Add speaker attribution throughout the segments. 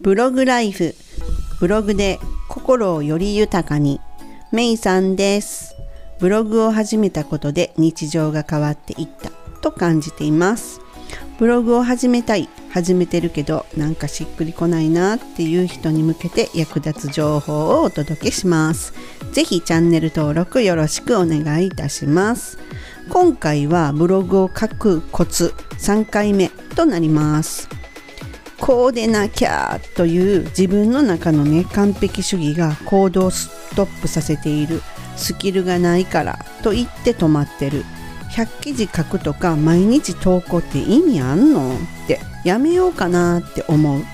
Speaker 1: ブログライフ。ブログで心をより豊かに。メイさんです。ブログを始めたことで日常が変わっていった。と感じています。ブログを始めたい。始めてるけどなんかしっくりこないなっていう人に向けて役立つ情報をお届けします。ぜひチャンネル登録よろしくお願いいたします。今回はブログを書くコツ3回目となります。こうでなきゃという自分の中のね完璧主義が行動ストップさせている。スキルがないからと言って止まってる。100記事書くとか毎日投稿って意味あんのって。やめようかなって思う。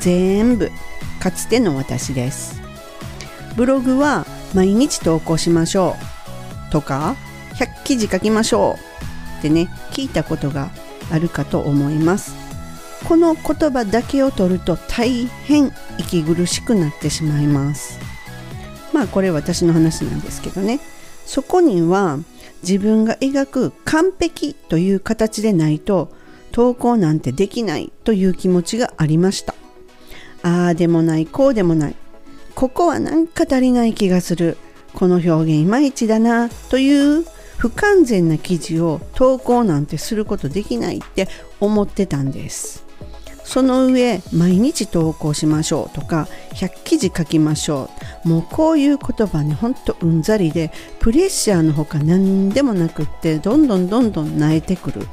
Speaker 1: 全部。かつての私です。ブログは毎日投稿しましょうとか100記事書きましょうってね聞いたことがあるかと思います。この言葉だけを取ると大変息苦しくなってしまいます。まあこれ私の話なんですけどね。そこには自分が描く完璧という形でないと投稿なんてできないという気持ちがありました。ああでもないこうでもない。ここはなんか足りない気がする。この表現いまいちだなという不完全な記事を投稿なんてすることできないって思ってたんです。その上毎日投稿しましょうとか100記事書きましょう。もうこういう言葉ねほんとうんざりでプレッシャーのほか何でもなくってどんどんどんどん慣れてくる。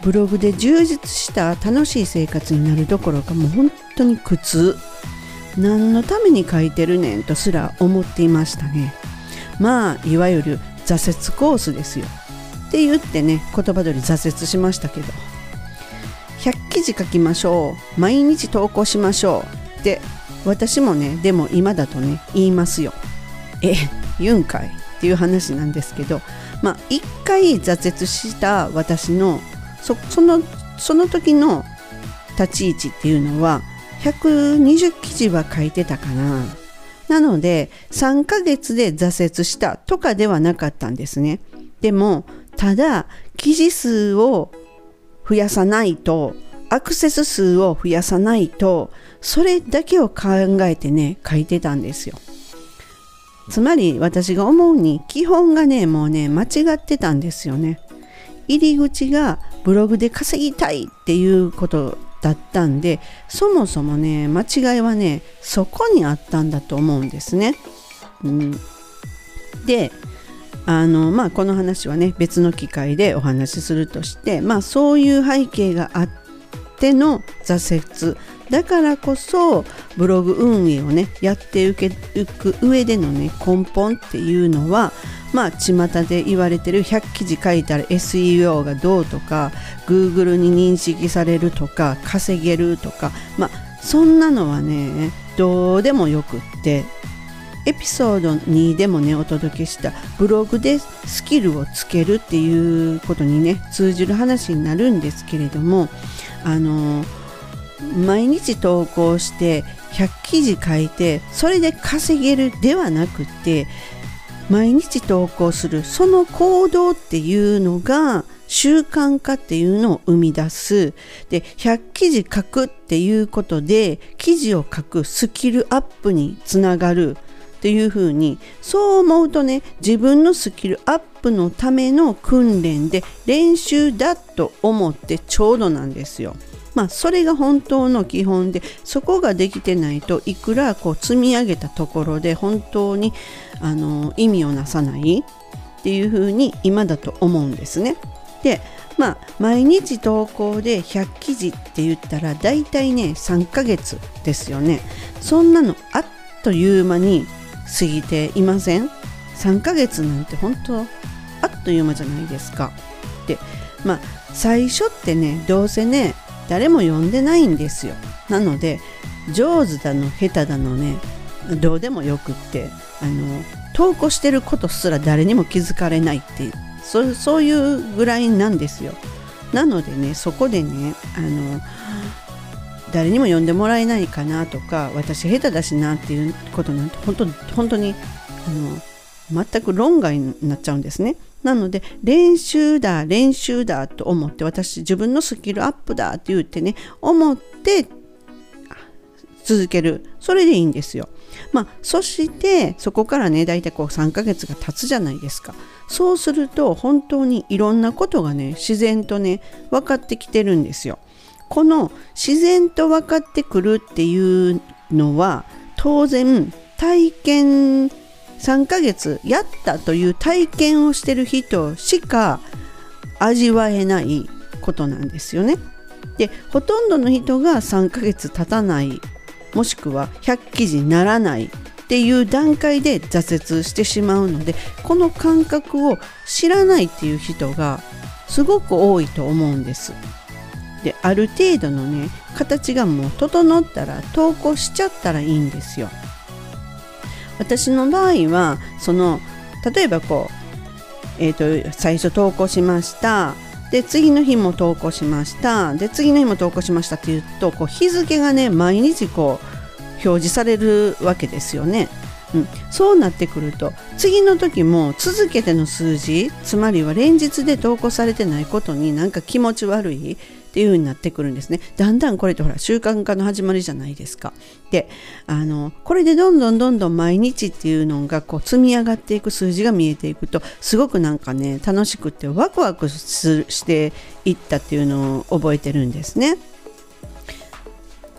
Speaker 1: ブログで充実した楽しい生活になるどころかもう本当に苦痛。何のために書いてるねんとすら思っていましたね。まあいわゆる挫折コースですよ。って言ってね言葉通り挫折しましたけど。100記事書きましょう。毎日投稿しましょう。って私もねでも今だとね言いますよ。え言うんかいっていう話なんですけど。まあ一回挫折した私のそそのその時の立ち位置っていうのは120記事は書いてたかな。なので3ヶ月で挫折したとかではなかったんですね。でもただ記事数を増やさないとアクセス数を増やさないとそれだけを考えてね書いてたんですよ。つまり私が思うに基本がねもうね間違ってたんですよね。入り口がブログで稼ぎたいっていうことだったんでそもそもね間違いはねそこにあったんだと思うんですね、うん、であのまあこの話はね別の機会でお話しするとしてまあそういう背景があっての挫折だからこそブログ運営をねやっていく上でのね根本っていうのはまあ巷で言われてる100記事書いたら SEO がどうとか Google に認識されるとか稼げるとかまあそんなのはねどうでもよくってエピソード2でもねお届けしたブログでスキルをつけるっていうことにね通じる話になるんですけれどもあの毎日投稿して100記事書いてそれで稼げるではなくて毎日投稿するその行動っていうのが習慣化っていうのを生み出す。で100記事書くっていうことで記事を書くスキルアップにつながる。っていうふうにそう思うとね自分のスキルアップのための訓練で練習だと思ってちょうどなんですよ。まあ、それが本当の基本でそこができてないといくらこう積み上げたところで本当にあの意味をなさないっていうふうに今だと思うんですね。でまあ毎日投稿で100記事って言ったら大体ね3ヶ月ですよね。そんなのあっという間に過ぎていません ?3 ヶ月なんて本当あっという間じゃないですか。でまあ最初ってねどうせね誰も読んでないんですよ。なので上手だの下手だのねどうでもよくってあの投稿してることすら誰にも気づかれないっていうそそういうぐらいなんですよ。なのでねそこでねあの誰にも呼んでもらえないかなとか私下手だしなっていうことなんて本当本当にあの全く論外になっちゃうんですね。なので練習だ練習だと思って私自分のスキルアップだって言ってね思って続けるそれでいいんですよ。まあ、そしてそこからね大体こう3ヶ月が経つじゃないですかそうすると本当にいろんなことがね自然とね分かってきてるんですよ。この自然と分かってくるっていうのは当然体験3ヶ月やったという体験をしてる人しか味わえないことなんですよね。でほとんどの人が3ヶ月経たないもしくは100記事にならないっていう段階で挫折してしまうのでこの感覚を知らないっていう人がすごく多いと思うんです。である程度のね形がもう整ったら投稿しちゃったらいいんですよ。私の場合はその例えばこう、えーと、最初投稿しましたで次の日も投稿しましたで次の日も投稿しましたっていうとこう日付がね毎日こう表示されるわけですよね。うん、そうなってくると次の時も続けての数字つまりは連日で投稿されてないことになんか気持ち悪いっていう風になってくるんですね。だんだんこれってほら習慣化の始まりじゃないですか。であのこれでどんどんどんどん毎日っていうのがこう積み上がっていく数字が見えていくとすごくなんかね楽しくてワクワクしていったっていうのを覚えてるんですね。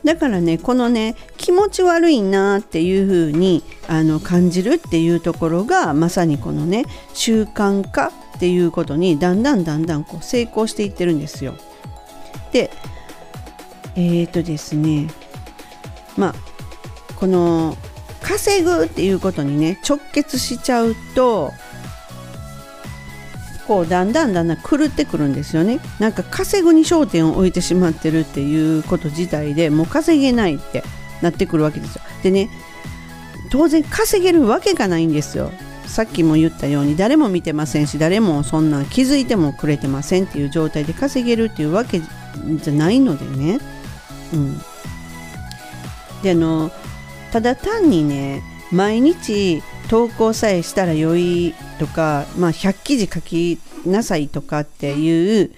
Speaker 1: だからねこのね気持ち悪いなっていう風にあに感じるっていうところがまさにこのね習慣化っていうことにだんだんだんだんこう成功していってるんですよ。でえっ、ー、とですねまあこの稼ぐっていうことにね直結しちゃうとこうだんだんだんだん狂ってくるんですよね。なんか稼ぐに焦点を置いてしまってるっていうこと自体でもう稼げないってなってくるわけですよ。でね当然稼げるわけがないんですよ。さっきも言ったように誰も見てませんし誰もそんな気づいてもくれてませんっていう状態で稼げるっていうわけじゃないのでね、うん、であのただ単にね毎日投稿さえしたら良いとか、まあ、100記事書きなさいとかっていう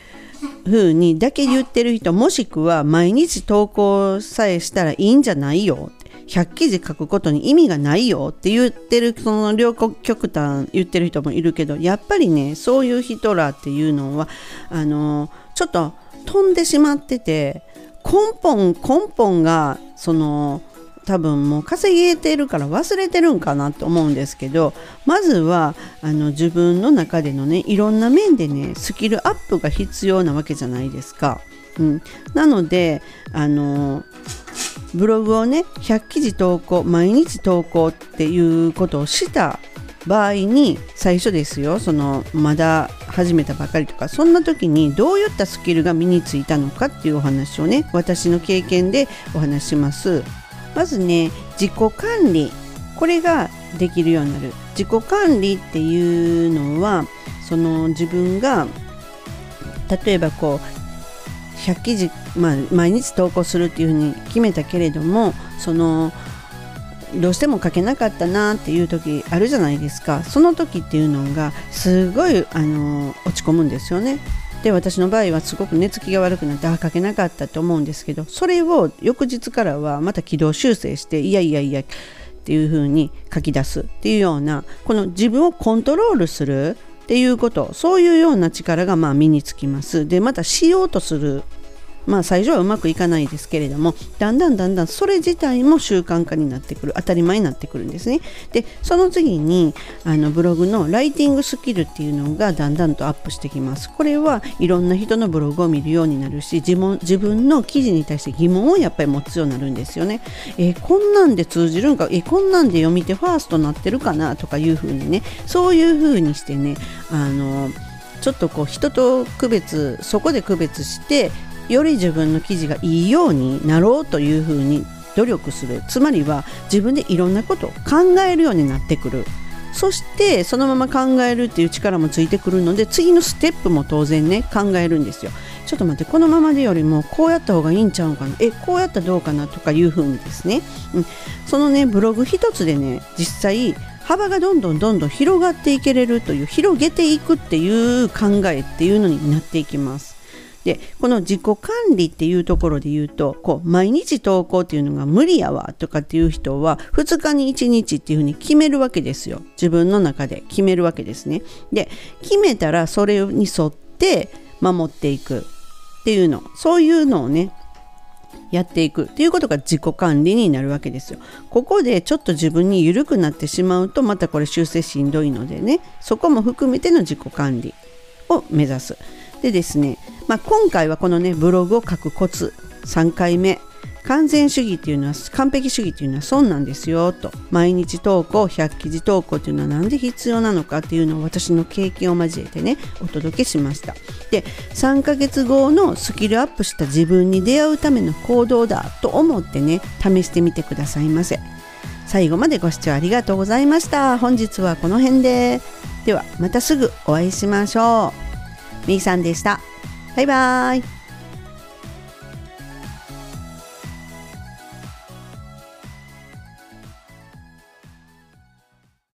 Speaker 1: 風にだけ言ってる人もしくは毎日投稿さえしたらいいんじゃないよ。100記事書くことに意味がないよって言ってるその両極端言ってる人もいるけどやっぱりねそういう人らっていうのはあのちょっと飛んでしまってて根本根本がその多分もう稼げてるから忘れてるんかなと思うんですけどまずはあの自分の中でのねいろんな面でねスキルアップが必要なわけじゃないですか。うん、なのであのブログをね100記事投稿毎日投稿っていうことをした場合に最初ですよそのまだ始めたばかりとかそんな時にどういったスキルが身についたのかっていうお話をね私の経験でお話します。まずね自己管理。これができるようになる。自己管理っていうのはその自分が例えばこう100記事、まあ、毎日投稿するっていうふうに決めたけれどもそのどうしても書けなかったなっていう時あるじゃないですか。その時っていうのがすごいあの落ち込むんですよね。で私の場合はすごく寝つきが悪くなってあ書けなかったと思うんですけどそれを翌日からはまた軌道修正していやいやいやっていう風に書き出すっていうようなこの自分をコントロールするっていうことそういうような力がまあ身につきます。でまたしようとするまあ最初はうまくいかないですけれどもだんだんだんだんそれ自体も習慣化になってくる当たり前になってくるんですね。でその次にあのブログのライティングスキルっていうのがだんだんとアップしてきます。これはいろんな人のブログを見るようになるし自分自分の記事に対して疑問をやっぱり持つようになるんですよね、えー、こんなんで通じるんかえー、こんなんで読み手ファーストなってるかなとかいうふうにねそういうふうにしてねあのちょっとこう人と区別そこで区別してより自分の記事がいいようになろうというふうに努力する。つまりは自分でいろんなことを考えるようになってくる。そしてそのまま考えるっていう力もついてくるので次のステップも当然ね考えるんですよ。ちょっと待ってこのままでよりもこうやった方がいいんちゃうかな。えこうやったらどうかなとかいうふうにですね、うん、そのねブログ一つでね実際幅がどんどんどんどん広がっていけれるという広げていくっていう考えっていうのになっていきます。でこの自己管理っていうところで言うとこう毎日投稿っていうのが無理やわとかっていう人は2日に1日っていうふうに決めるわけですよ自分の中で決めるわけですねで決めたらそれに沿って守っていくっていうのそういうのをねやっていくっていうことが自己管理になるわけですよ。ここでちょっと自分に緩くなってしまうとまたこれ修正しんどいのでねそこも含めての自己管理を目指す。でですね、まあ、今回はこのねブログを書くコツ3回目。完全主義っていうのは完璧主義っていうのは損なんですよと。毎日投稿100記事投稿っていうのは何で必要なのかっていうのを私の経験を交えてねお届けしました。で3ヶ月後のスキルアップした自分に出会うための行動だと思ってね試してみてくださいませ。最後までご視聴ありがとうございました。本日はこの辺で。ではまたすぐお会いしましょう。めいさんでした。バイバーイ。